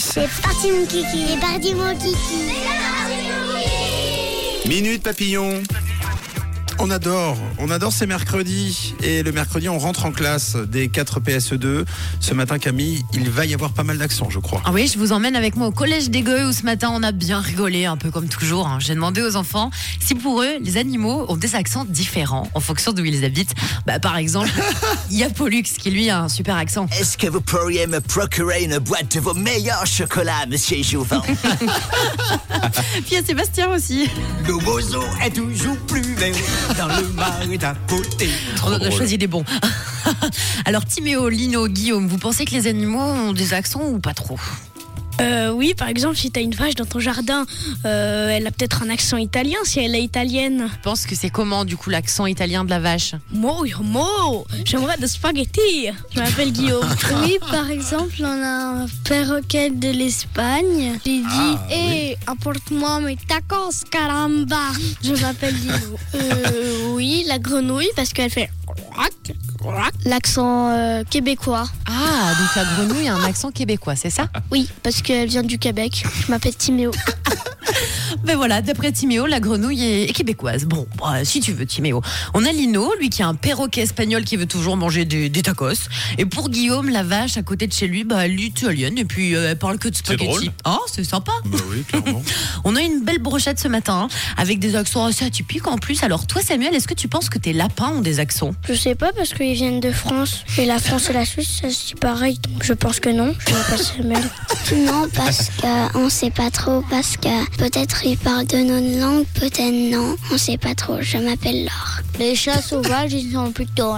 10. C'est parti mon kiki. C'est parti mon kiki. Minute papillon. On adore, on adore ces mercredis. Et le mercredi, on rentre en classe des 4 PSE2. E Ce matin, Camille, il va y avoir pas mal d'accents, je crois. Ah oui, je vous emmène avec moi au collège d'Egoe où ce matin on a bien rigolé, un peu comme toujours. hein. J'ai demandé aux enfants si pour eux les animaux ont des accents différents en fonction d'où ils habitent. Bah, par exemple, il y a Pollux qui lui a un super accent. Est-ce que vous pourriez me procurer une boîte de vos meilleurs chocolats, monsieur Jouvin Puis il y a Sébastien aussi. Le bozo est toujours plus vert dans le marais d'à côté. On a choisi des bons. Alors Timéo, Lino, Guillaume, vous pensez que les animaux ont des accents ou pas trop? Euh, oui, par exemple, si t'as une vache dans ton jardin, euh, elle a peut-être un accent italien si elle est italienne. Je pense que c'est comment du coup l'accent italien de la vache? Mo, mo, j'aimerais des spaghettis. Je m'appelle Guillaume. Oui, par exemple, on a un perroquet de l'Espagne. J'ai dit, Ah, hé, apporte-moi mes tacos, caramba. Je m'appelle Dino. Euh, oui, la grenouille, parce qu'elle fait l'accent euh, québécois. Ah, donc la grenouille a un accent québécois, c'est ça? Oui, parce qu'elle vient du Québec. Je m'appelle Timéo. Ben voilà, d'après Timéo, la grenouille est, québécoise. Bon, bah, si tu veux, Timéo. On a Lino, lui qui a un perroquet espagnol qui veut toujours manger des, des tacos. Et pour Guillaume, la vache à côté de chez lui, bah, elle est italienne et puis euh, elle parle que de spaghetti. drôle. Oh, c'est sympa. Bah oui, clairement. On a une belle brochette ce matin, hein, avec des accents assez atypiques en plus. Alors toi, Samuel, est-ce que tu penques que tes lapins ont des accents? Je sais pas, parce qu'ils viennent de France. Et la France et la Suisse, dit pareil. Donc je pense que non. Je Samuel. Non, parce qu'on sait pas trop. Parce que peut-être ils parlent de notre langue, peut-être non. On sait pas trop. Je m'appelle Laure. Les chats sauvages, ils sont plutôt.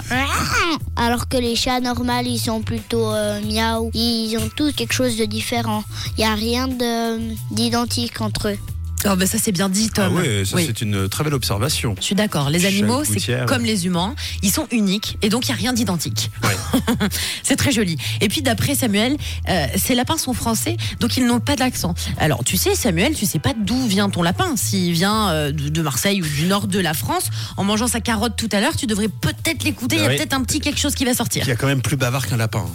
Alors que les chats normaux, ils sont plutôt euh, miaou. Ils ont tous quelque chose de différent. Il n'y a rien de- d'identique entre eux. Oh, ben ça c'est bien dit, Ah Tom. ouais, ça Oui. c'est une très belle observation. Je suis d'accord. Les animaux, c'est comme les humains. Ils sont uniques et donc il n'y a rien d'identique. Ouais. c'est très joli. Et puis d'après Samuel, euh, ces lapins sont français, donc ils n'ont pas d'accent. Alors tu sais, Samuel, tu sais pas d'où vient ton lapin. S'il vient euh, de, Marseille ou du nord de la France, en mangeant sa carotte tout à l'heure, tu devrais peut-être l'écouter. Il y a Oui. peut-être un petit quelque chose qui va sortir. Il y a quand même plus bavard qu'un lapin.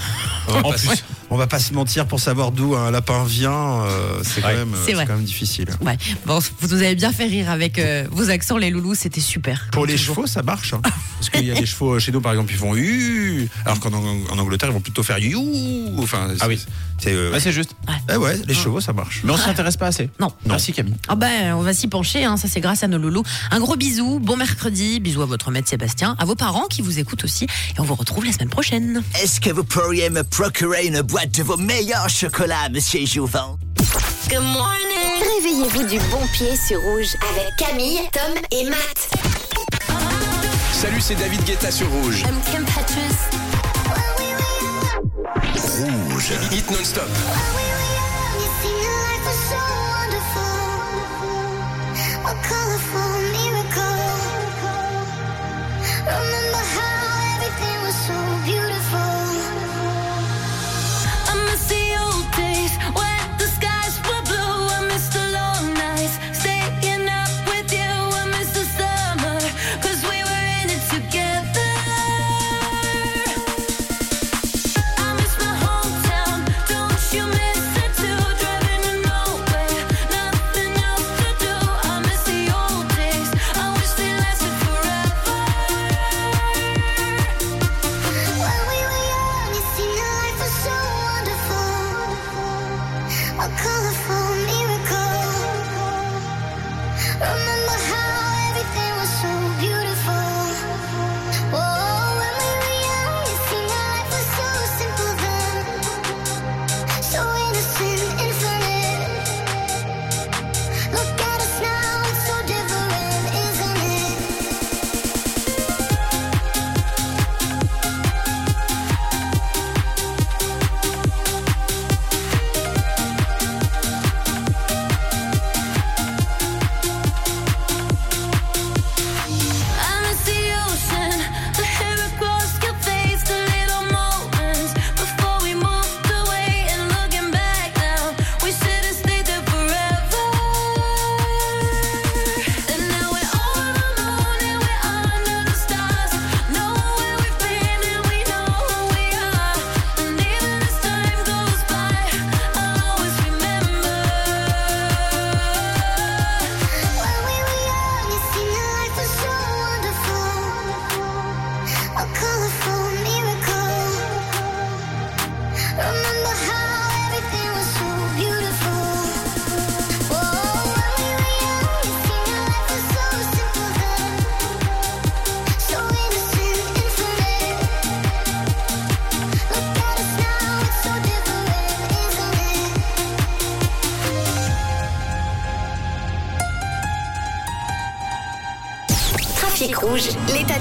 En plus. On va pas se mentir pour savoir d'où un lapin vient. euh, c'est quand, Ouais. même, C'est c'est vrai. quand même difficile. Ouais. Bon, vous nous avez bien fait rire avec euh, vos accents, les loulous. C'était super. Pour les toujours. chevaux, ça marche. hein. Parce qu'il y a des chevaux chez nous, par exemple, ils font U, alors qu'en Ang- en Angleterre, ils vont plutôt faire You. Enfin, Ah oui. C'est, euh, Ouais, c'est juste. eh ouais, les chevaux, ça marche. Mais on s'y intéresse pas assez. Non. Merci Camille. Ah ben, on va s'y pencher, hein, ça c'est grâce à nos loulous. Un gros bisou, bon mercredi, bisous à votre maître Sébastien, à vos parents qui vous écoutent aussi, et on vous retrouve la semaine prochaine. Est-ce que vous pourriez me procurer une boîte de vos meilleurs chocolats, monsieur Jouvin Réveillez-vous du bon pied sur Rouge avec Camille, Tom et Matt. Salut, c'est David Guetta sur Rouge. I'm Kim Petras. Rouge. Hit non-stop.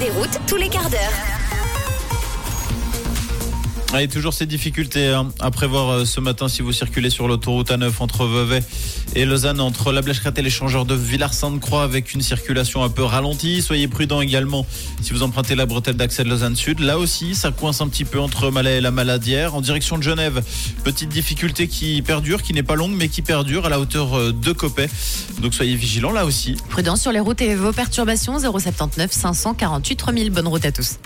Des routes tous les quarts d'heure. Et toujours ces difficultés hein, à prévoir euh, ce matin si vous circulez sur l'autoroute A9 entre Vevey et Lausanne, entre la Blèche-Cratère et l'échangeur de Villars-Sainte-Croix avec une circulation un peu ralentie. Soyez prudents également si vous empruntez la bretelle d'accès de Lausanne Sud. Là aussi, ça coince un petit peu entre Malais et la Maladière. En direction de Genève, petite difficulté qui perdure, qui n'est pas longue mais qui perdure à la hauteur euh, de Copet. Donc soyez vigilants là aussi. Prudence sur les routes et vos perturbations 079 548 3000. Bonne route à tous.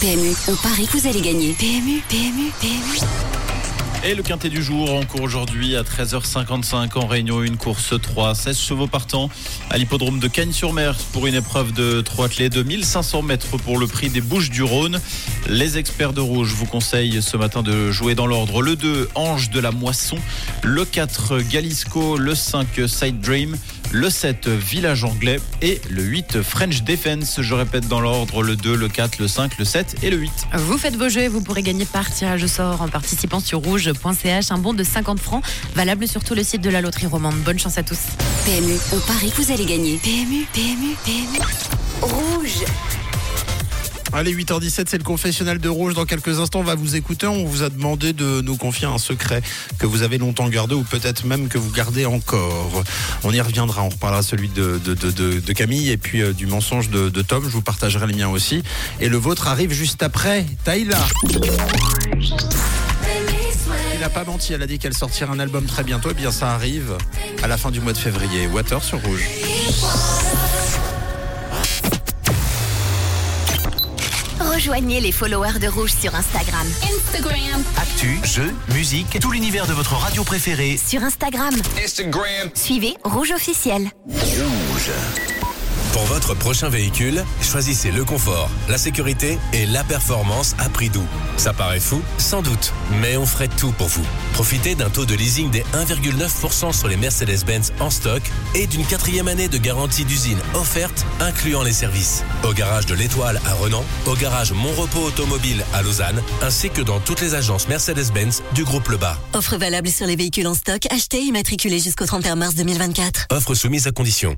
PMU, on parie que vous allez gagner. PMU, PMU, PMU. Et le quintet du jour en cours aujourd'hui à 13h55 en Réunion, une course 3, 16 chevaux partants à l'hippodrome de Cagnes-sur-Mer pour une épreuve de 3 clés de 1500 mètres pour le prix des Bouches du Rhône. Les experts de rouge vous conseillent ce matin de jouer dans l'ordre le 2 Ange de la Moisson, le 4 Galisco, le 5 Side Dream, le 7 Village Anglais et le 8 French Defense. Je répète dans l'ordre le 2, le 4, le 5, le 7 et le 8. Vous faites vos jeux et vous pourrez gagner par tirage au sort en participant sur un bon de 50 francs valable sur tout le site de la loterie romande. Bonne chance à tous. PMU, on parie que vous allez gagner. PMU, PMU, PMU. Rouge. Allez, 8h17, c'est le confessionnal de Rouge. Dans quelques instants, on va vous écouter. On vous a demandé de nous confier un secret que vous avez longtemps gardé ou peut-être même que vous gardez encore. On y reviendra. On reparlera celui de, de, de, de- de Camille et puis euh, du mensonge de, de Tom. Je vous partagerai les miens aussi. Et le vôtre arrive juste après. Taïla. Il n'a pas menti. Elle a dit qu'elle sortira un album très bientôt. Eh bien, ça arrive à la fin du mois de février. Water sur Rouge. Rejoignez les followers de Rouge sur Instagram. Instagram. Actu, jeux, musique, tout l'univers de votre radio préférée. Sur Instagram. Instagram. Suivez Rouge officiel. Rouge. Pour votre prochain véhicule, choisissez le confort, la sécurité et la performance à prix doux. Ça paraît fou Sans doute, mais on ferait tout pour vous. Profitez d'un taux de leasing des 1,9% sur les Mercedes-Benz en stock et d'une quatrième année de garantie d'usine offerte, incluant les services. Au garage de l'Étoile à Renan, au garage Montrepos Automobile à Lausanne, ainsi que dans toutes les agences Mercedes-Benz du groupe Le Bas. Offre valable sur les véhicules en stock achetés et immatriculés jusqu'au 31 mars 2024. Offre soumise à condition.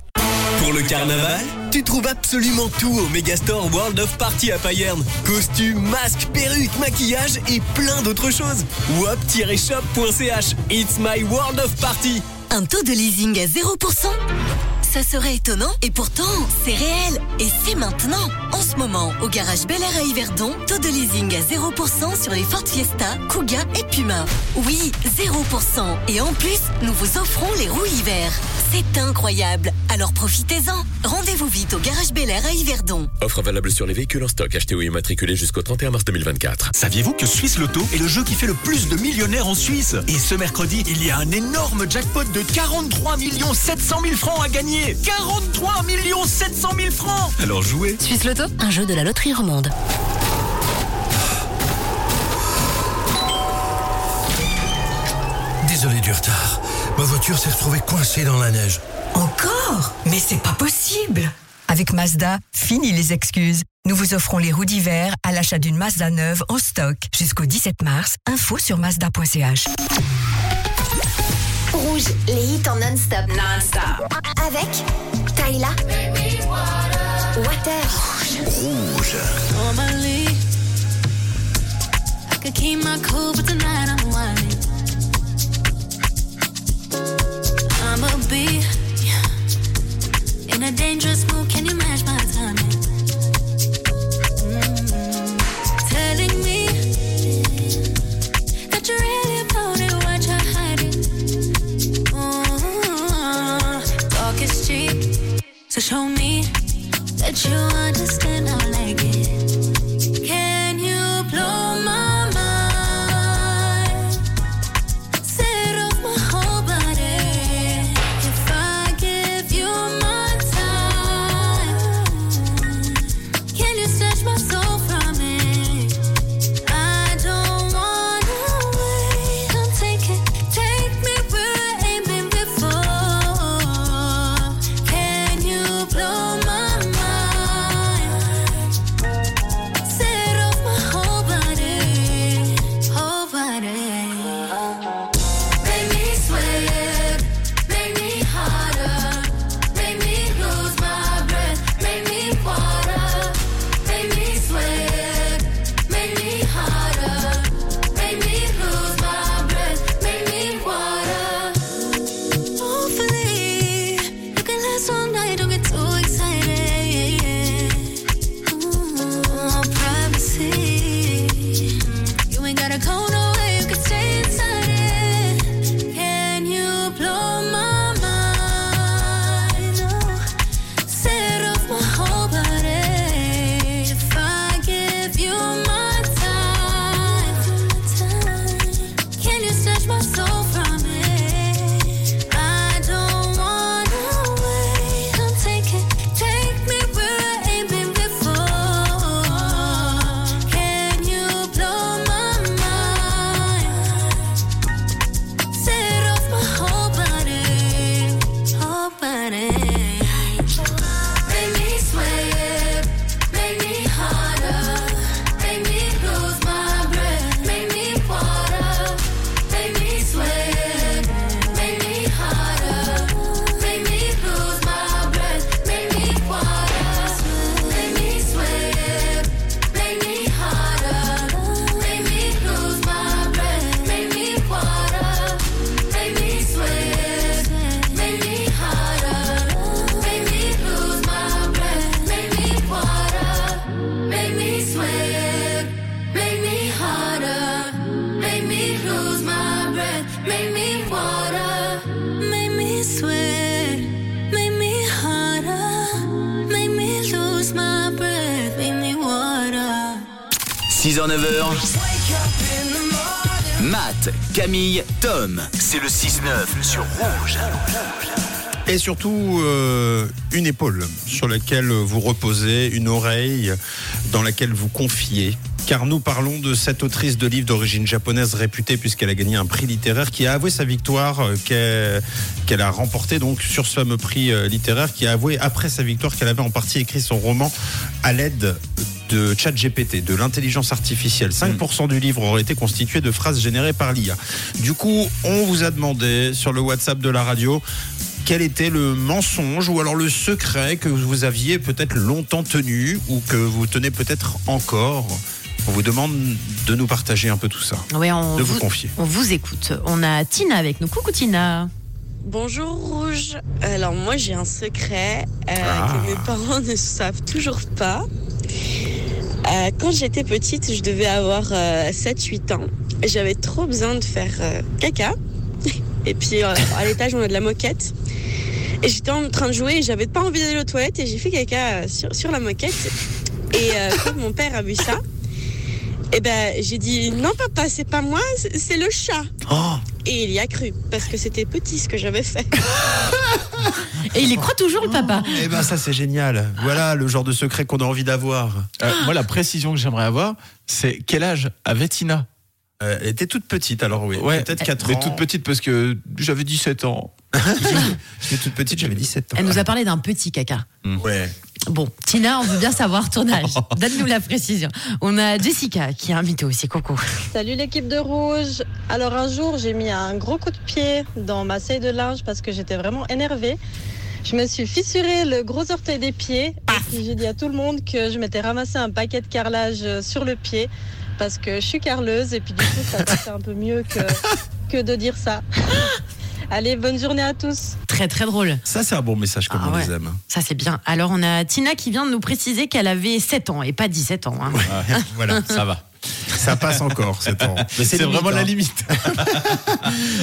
Pour le carnaval, tu trouves absolument tout au Megastore World of Party à Payerne. Costumes, masques, perruques, maquillage et plein d'autres choses. wop-shop.ch It's my world of party. Un taux de leasing à 0% Ça serait étonnant et pourtant, c'est réel. Et c'est maintenant. En ce moment, au garage Bel Air à Yverdon, taux de leasing à 0% sur les Ford Fiesta, Kuga et Puma. Oui, 0%. Et en plus, nous vous offrons les roues hiver. C'est incroyable. Alors profitez-en. Rendez-vous vite au garage Bel Air à Yverdon. Offre valable sur les véhicules en stock achetés ou immatriculés jusqu'au 31 mars 2024. Saviez-vous que Suisse Loto est le jeu qui fait le plus de millionnaires en Suisse? Et ce mercredi, il y a un énorme jackpot de 43 700 000 francs à gagner 43 700 000 francs Alors jouez Suisse Loto, un jeu de la loterie romande. Désolé du retard. Ma voiture s'est retrouvée coincée dans la neige. Encore? Mais c'est pas possible Avec Mazda, fini les excuses. Nous vous offrons les roues d'hiver à l'achat d'une Mazda neuve en stock jusqu'au 17 mars. Info sur mazda.ch. Rouge, les hits en non-stop. Non-stop. Avec Tyla. Water. Rouge. Normally, I could keep my cool, but tonight I'm whining. I'ma be in a dangerous mood. Can you match my timing? 6h-9h. Matt, Camille, Tom. C'est le 6-9 sur Rouge. Et surtout, euh, une épaule sur laquelle vous reposez, une oreille dans laquelle vous confiez. Car nous parlons de cette autrice de livres d'origine japonaise réputée puisqu'elle a gagné un prix littéraire qui a avoué sa victoire euh, qu'elle a remporté donc sur ce fameux prix euh, littéraire qui a avoué après sa victoire qu'elle avait en partie écrit son roman à l'aide de ChatGPT, de l'intelligence artificielle. 5% du livre aurait été constitué de phrases générées par l'IA. Du coup, on vous a demandé sur le WhatsApp de la radio quel était le mensonge ou alors le secret que vous aviez peut-être longtemps tenu ou que vous tenez peut-être encore. On vous demande de nous partager un peu tout ça. Ouais, on de vous, vous- confier. On vous écoute. On a Tina avec nous. Coucou Tina. Bonjour Rouge. Alors moi j'ai un secret euh, Ah. que mes parents ne savent toujours pas. Euh, quand j'étais petite, je devais avoir 7-8 ans. J'avais trop besoin de faire euh, caca. Et puis euh, à l'étage on a de la moquette. Et j'étais en train de jouer et j'avais pas envie d'aller aux toilettes et j'ai fait caca euh, sur, sur la moquette. Et euh, quand mon père a vu ça, eh ben j'ai dit non papa c'est pas moi, c'est le chat. Et il y a cru parce que c'était petit ce que j'avais fait. Et il y croit toujours le papa. Eh ben ça c'est génial. Voilà le genre de secret qu'on a envie d'avoir. Euh, moi, la précision que j'aimerais avoir, c'est quel âge avait Tina? Euh, Elle était toute petite alors oui. Ouais, Peut-être 4 mais ans. toute petite parce que j'avais 17 ans. J'étais toute petite, j'avais 17 ans. Elle nous a parlé d'un petit caca. Ouais. Bon, Tina, on veut bien savoir ton âge. Donne-nous la précision. On a Jessica qui est invitée aussi. Coucou. Salut l'équipe de Rouge. Alors un jour, j'ai mis un gros coup de pied dans ma selle de linge parce que j'étais vraiment énervée. Je me suis fissuré le gros orteil des pieds et j'ai dit à tout le monde que je m'étais ramassé un paquet de carrelage euh, sur le pied parce que je suis carleuse et puis du coup ça c'est un peu mieux que, que de dire ça. Allez, bonne journée à tous. Très très drôle. Ça c'est un bon message comme Ah on ouais. les aime. Ça c'est bien. Alors on a Tina qui vient de nous préciser qu'elle avait 7 ans et pas 17 ans. hein. voilà, ça va. Ça passe encore 7 ans. Mais C'est vraiment la hein. limite.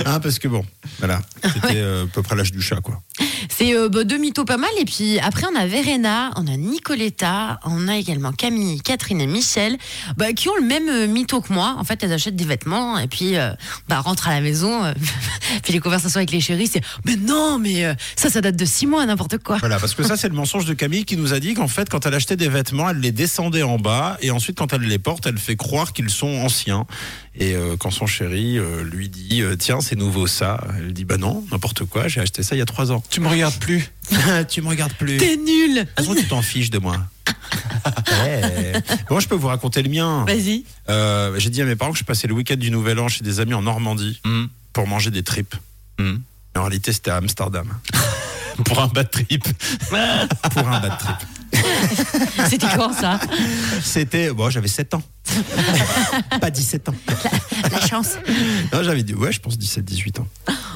Hein, parce que bon, voilà, c'était euh, à peu près l'âge du chat quoi. C'est euh, bah, deux mythos pas mal. Et puis après, on a Verena, on a Nicoletta, on a également Camille, Catherine et Michel, bah, qui ont le même euh, mytho que moi. En fait, elles achètent des vêtements et puis euh, bah, rentrent à la maison. euh, puis les conversations avec les chéris, c'est Mais non, mais euh, ça, ça date de six mois, n'importe quoi. Voilà, parce que ça, c'est le mensonge de Camille qui nous a dit qu'en fait, quand elle achetait des vêtements, elle les descendait en bas et ensuite, quand elle les porte, elle fait croire qu'ils sont anciens. Et euh, quand son chéri euh, lui dit euh, Tiens, c'est nouveau ça, elle dit Bah non, n'importe quoi, j'ai acheté ça il y a trois ans. Tu me regardes plus. tu me regardes plus. T'es nul. De toute façon, tu t'en fiches de moi. Ouais. Moi, je peux vous raconter le mien? Vas-y. Euh, j'ai dit à mes parents que je passais le week-end du Nouvel An chez des amis en Normandie pour manger des tripes. Hmm. En réalité, c'était à Amsterdam. Pour un bad trip. pour un bad trip. C'était quand ça C'était. Bon, j'avais 7 ans. Pas 17 ans. La chance. Non, j'avais dit, ouais, je pense 17, 18 ans.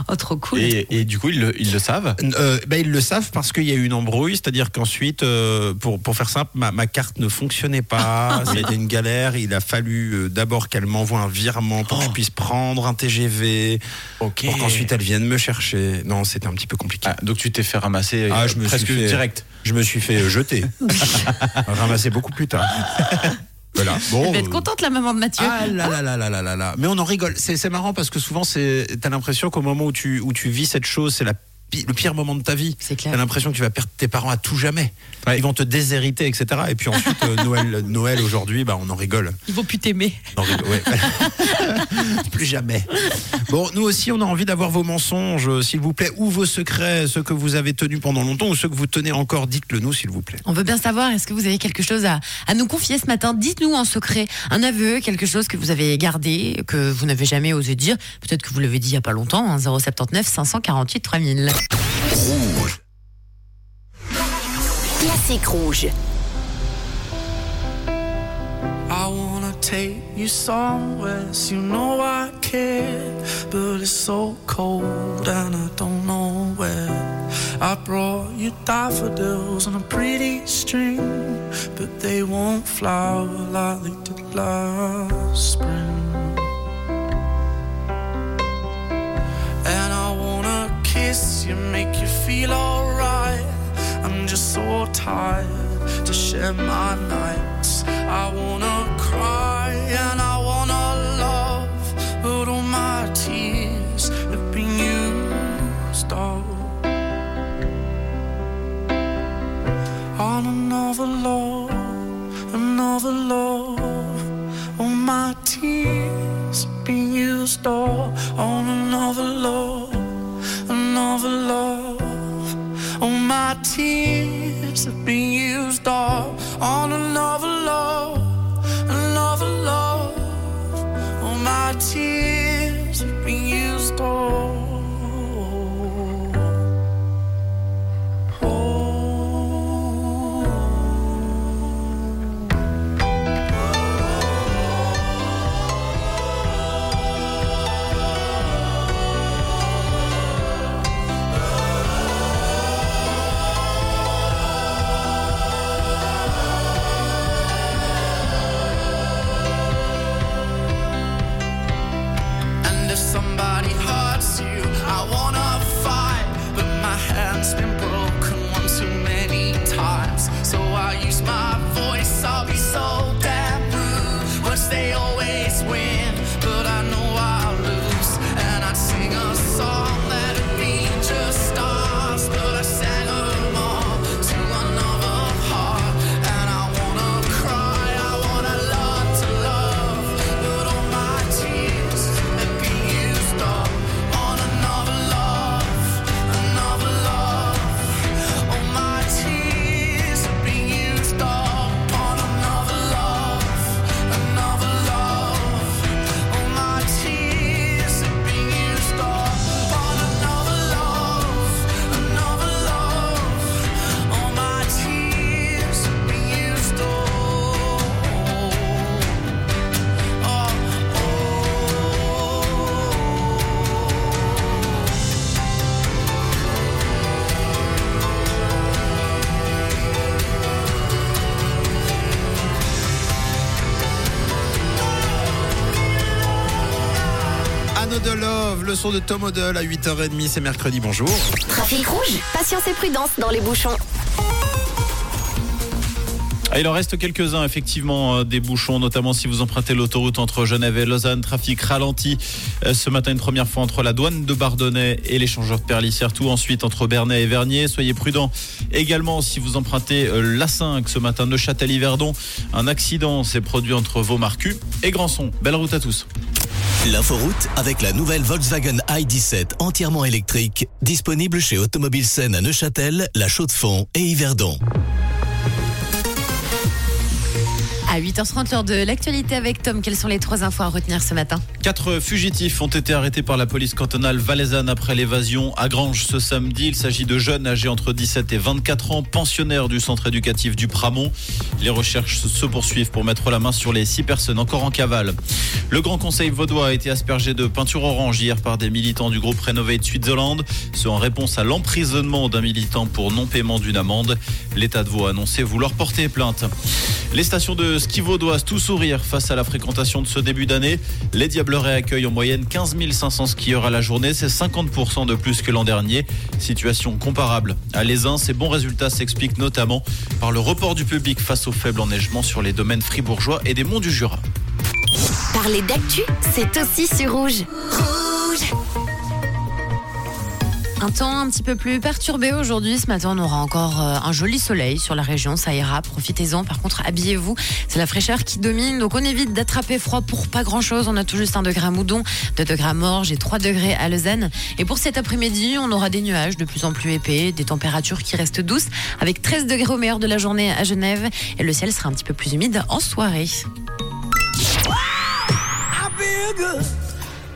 Oh, trop cool. Et, et du coup, ils le, ils le savent? Euh, ben, ils le savent parce qu'il y a eu une embrouille, c'est-à-dire qu'ensuite, euh, pour, pour faire simple, ma, ma carte ne fonctionnait pas, c'était une galère. Il a fallu euh, d'abord qu'elle m'envoie un virement pour que je puisse prendre un TGV, pour qu'ensuite elle vienne me chercher. Non, c'était un petit peu compliqué. Ah, donc tu t'es fait ramasser Ah, euh, je me presque suis fait, direct. Je me suis fait euh, jeter, ramasser beaucoup plus tard. Voilà. Bon. Elle va être contente, la maman de Mathieu. Ah là là là là là là là. Mais on en rigole. C'est c'est marrant parce que souvent, c'est t'as l'impression qu'au moment où tu où tu vis cette chose, c'est la le pire moment de ta vie. C'est clair. T'as l'impression que tu vas perdre tes parents à tout jamais. Ils vont te déshériter, etc. Et puis ensuite, euh, Noël, Noël aujourd'hui, bah, on en rigole. Ils vont plus t'aimer. On en rigole, ouais. Plus jamais. Bon, nous aussi, on a envie d'avoir vos mensonges, euh, s'il vous plaît, ou vos secrets, ceux que vous avez tenus pendant longtemps, ou ceux que vous tenez encore. Dites-le nous, s'il vous plaît. On veut bien savoir, est-ce que vous avez quelque chose à, à nous confier ce matin? Dites-nous en secret un aveu, quelque chose que vous avez gardé, que vous n'avez jamais osé dire. Peut-être que vous l'avez dit il n'y a pas longtemps, hein, 079 548 3000. Rouge. Classique rouge. I wanna take you somewhere, so you know I care. But it's so cold and I don't know where. I brought you daffodils on a pretty string, but they won't flower like they did last spring. Kiss you, make you feel alright. I'm just so tired to share my nights. I wanna cry and I wanna love, but all my tears have been used up on another love, another love. All my tears have been used up on another love, another love. All my tears have been used up on another love, Another Love, le son de Tom Odell à 8h30, c'est mercredi, bonjour. Trafic rouge, patience et prudence dans les bouchons. Ah, il en reste quelques-uns, effectivement, euh, des bouchons, notamment si vous empruntez l'autoroute entre Genève et Lausanne. Trafic ralenti euh, ce matin une première fois entre la douane de Bardonnay et l'échangeur de Perlis-Certout. Ensuite, entre Bernay et Vernier. Soyez prudents également si vous empruntez euh, l'A5 ce matin, Neuchâtel-Yverdon. Un accident s'est produit entre Vaumarcu et Grandson. Belle route à tous. L'inforoute avec la nouvelle Volkswagen i17 entièrement électrique, disponible chez Automobile Seine à Neuchâtel, La Chaux-de-Fonds et Yverdon. À 8h30, l'heure de l'actualité avec Tom, quelles sont les trois infos à retenir ce matin Quatre fugitifs ont été arrêtés par la police cantonale valaisanne après l'évasion à Grange ce samedi. Il s'agit de jeunes âgés entre 17 et 24 ans, pensionnaires du centre éducatif du Pramont. Les recherches se poursuivent pour mettre la main sur les six personnes encore en cavale. Le Grand Conseil vaudois a été aspergé de peinture orange hier par des militants du groupe Renovate Switzerland, ce en réponse à l'emprisonnement d'un militant pour non-paiement d'une amende. L'État de Vaud a annoncé vouloir porter plainte. Les stations de ski vaudoises tout sourire face à la fréquentation de ce début d'année. Les Diablerets accueillent en moyenne 15 500 skieurs à la journée, c'est 50% de plus que l'an dernier. Situation comparable à l'Aisin. Ces bons résultats s'expliquent notamment par le report du public face au faible enneigement sur les domaines fribourgeois et des monts du Jura. Parler d'actu, c'est aussi sur rouge. Un temps un petit peu plus perturbé aujourd'hui. Ce matin, on aura encore euh, un joli soleil sur la région. Ça ira, profitez-en. Par contre, habillez-vous. C'est la fraîcheur qui domine. Donc, on évite d'attraper froid pour pas grand-chose. On a tout juste un degré à Moudon, 2 degrés à Morges et 3 degrés à Lausanne. Et pour cet après-midi, on aura des nuages de plus en plus épais, des températures qui restent douces, avec 13 degrés au meilleur de la journée à Genève. Et le ciel sera un petit peu plus humide en soirée.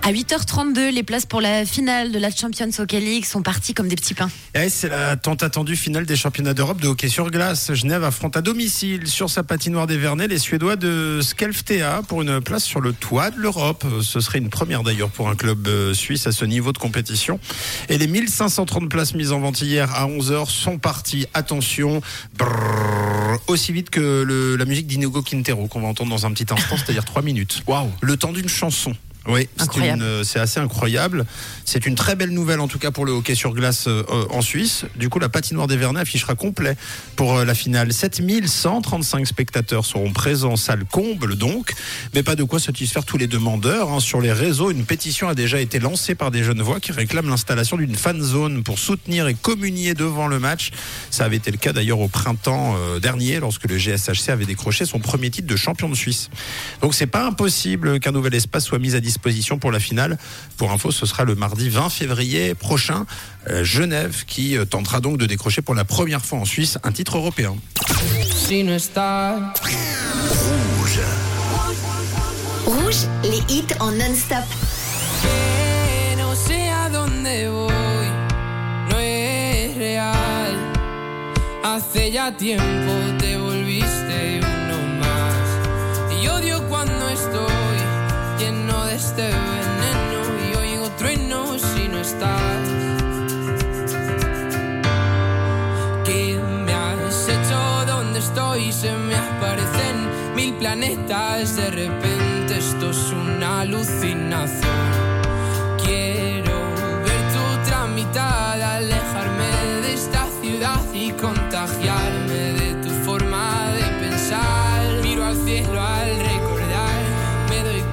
À 8h32, les places pour la finale de la Champions Hockey League sont parties comme des petits pains. Et c'est la tant attendue finale des championnats d'Europe de hockey sur glace. Genève affronte à domicile sur sa patinoire des Vernets les Suédois de Skelftea pour une place sur le toit de l'Europe. Ce serait une première d'ailleurs pour un club euh, suisse à ce niveau de compétition. Et les 1530 places mises en vente hier à 11h sont parties. Attention, brrr, aussi vite que le- la musique d'Inigo Quintero qu'on va entendre dans un petit instant, c'est-à-dire 3 minutes. Waouh Le temps d'une chanson. Oui, c'est euh, c'est assez incroyable. C'est une très belle nouvelle en tout cas pour le hockey sur glace euh, euh, en Suisse. Du coup, la patinoire des Vernets affichera complet pour euh, la finale. 7135 spectateurs seront présents, salle comble donc, mais pas de quoi satisfaire tous les demandeurs. hein. Sur les réseaux, une pétition a déjà été lancée par des jeunes voix qui réclament l'installation d'une fan zone pour soutenir et communier devant le match. Ça avait été le cas d'ailleurs au printemps euh, dernier lorsque le GSHC avait décroché son premier titre de champion de Suisse. Donc c'est pas impossible qu'un nouvel espace soit mis à disposition pour la finale. Pour info, ce sera le mardi 20 février prochain. euh, Genève qui euh, tentera donc de décrocher pour la première fois en Suisse un titre européen. Rouge, les hits en non-stop. Hace ya tiempo te este veneno y oigo truenos si no estás. ¿Qué me has hecho? ¿Dónde estoy? Se me aparecen mil planetas. De repente esto es una alucinación. Quiero ver tu tramitada, alejarme de esta ciudad y contagiarme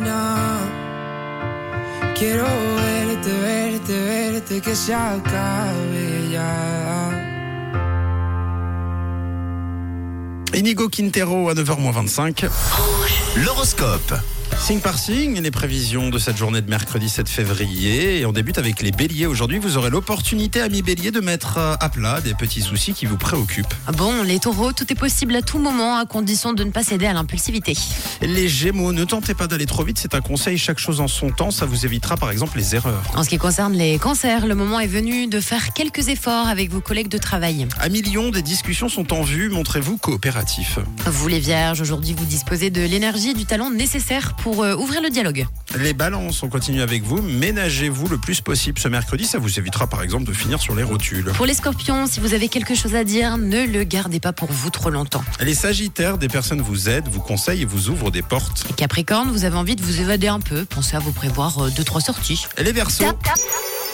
Na, na. Quiero verte, verte, verte, que se acabe ya. Inigo Quintero à 9h25. L'horoscope. Signe par signe, les prévisions de cette journée de mercredi 7 février. Et on débute avec les béliers. Aujourd'hui, vous aurez l'opportunité, amis béliers, de mettre à plat des petits soucis qui vous préoccupent. Bon, les taureaux, tout est possible à tout moment à condition de ne pas céder à l'impulsivité. Les gémeaux, ne tentez pas d'aller trop vite, c'est un conseil, chaque chose en son temps, ça vous évitera par exemple les erreurs. En ce qui concerne les cancers, le moment est venu de faire quelques efforts avec vos collègues de travail. À millions, des discussions sont en vue, montrez-vous coopératif. Vous les vierges, aujourd'hui vous disposez de l'énergie et du talent pour euh, ouvrir le dialogue. Les balances, on continue avec vous, ménagez-vous le plus possible ce mercredi, ça vous évitera par exemple de finir sur les rotules. Pour les scorpions, si vous avez quelque chose à dire, ne le gardez pas pour vous trop longtemps. Les sagittaires, des personnes vous aident, vous conseillent et vous ouvrent des portes. Et Capricorne, vous avez envie de vous évader un peu, pensez à vous prévoir euh, deux trois sorties. Les versos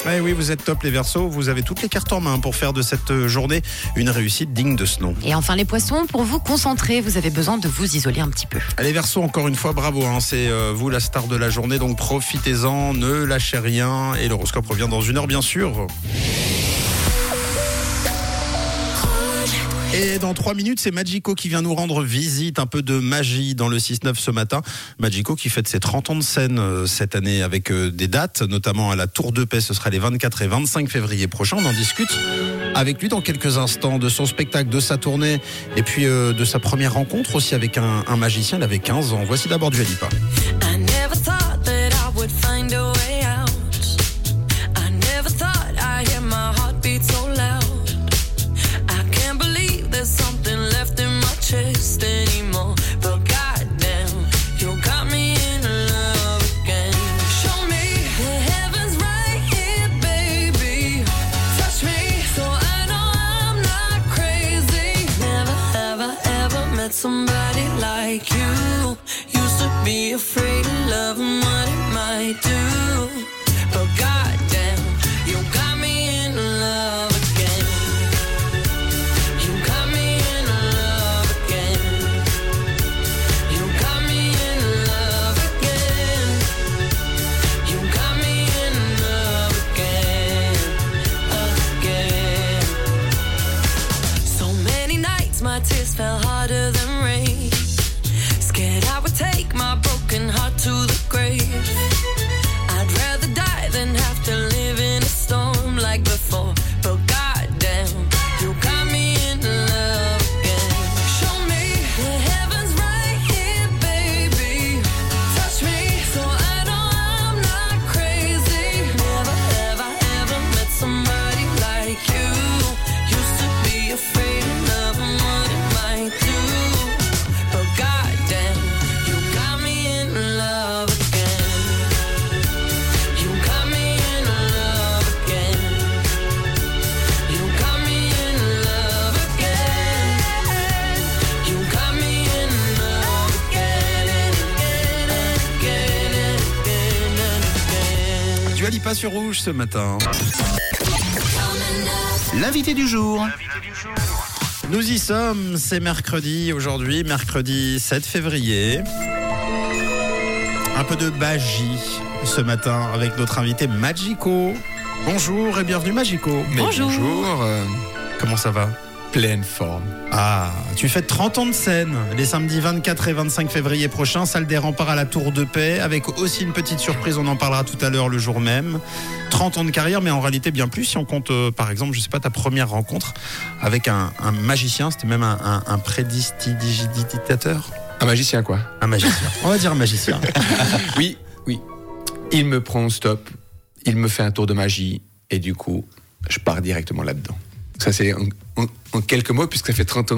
Eh oui, vous êtes top les versos, vous avez toutes les cartes en main pour faire de cette journée une réussite digne de ce nom. Et enfin les poissons, pour vous concentrer, vous avez besoin de vous isoler un petit peu. Les versos, encore une fois, bravo, hein, c'est euh, vous la star de la journée, donc profitez-en, ne lâchez rien, et l'horoscope revient dans une heure bien sûr. Et dans trois minutes, c'est Magico qui vient nous rendre visite, un peu de magie dans le 6-9 ce matin. Magico qui fête ses 30 ans de scène euh, cette année avec euh, des dates, notamment à la Tour de Paix, ce sera les 24 et 25 février prochains. On en discute avec lui dans quelques instants de son spectacle, de sa tournée et puis euh, de sa première rencontre aussi avec un, magicien. Il avait 15 ans. Voici d'abord du Alipa. Fell harder than rain. And again. Du Alipa sur Rouge ce matin. L'invité du jour. Nous y sommes, c'est mercredi aujourd'hui, mercredi 7 février. Un peu de magie ce matin avec notre invité Magico. Bonjour et bienvenue Magico. Mais bonjour. euh, Comment ça va? Pleine forme. Ah, tu fêtes 30 ans de scène les samedis 24 et 25 février prochains, salle des remparts à la Tour de Paix, avec aussi une petite surprise, on en parlera tout à l'heure le jour même. 30 ans de carrière, mais en réalité bien plus si on compte euh, par exemple, je sais pas, ta première rencontre avec un, un magicien, c'était même un, un, un prédistidigitateur Un magicien, quoi. Un magicien. On va dire un magicien. oui, oui. Il me prend au stop, il me fait un tour de magie, et du coup, je pars directement là-dedans. Ça, c'est en, quelques mots, puisque ça fait 30 ans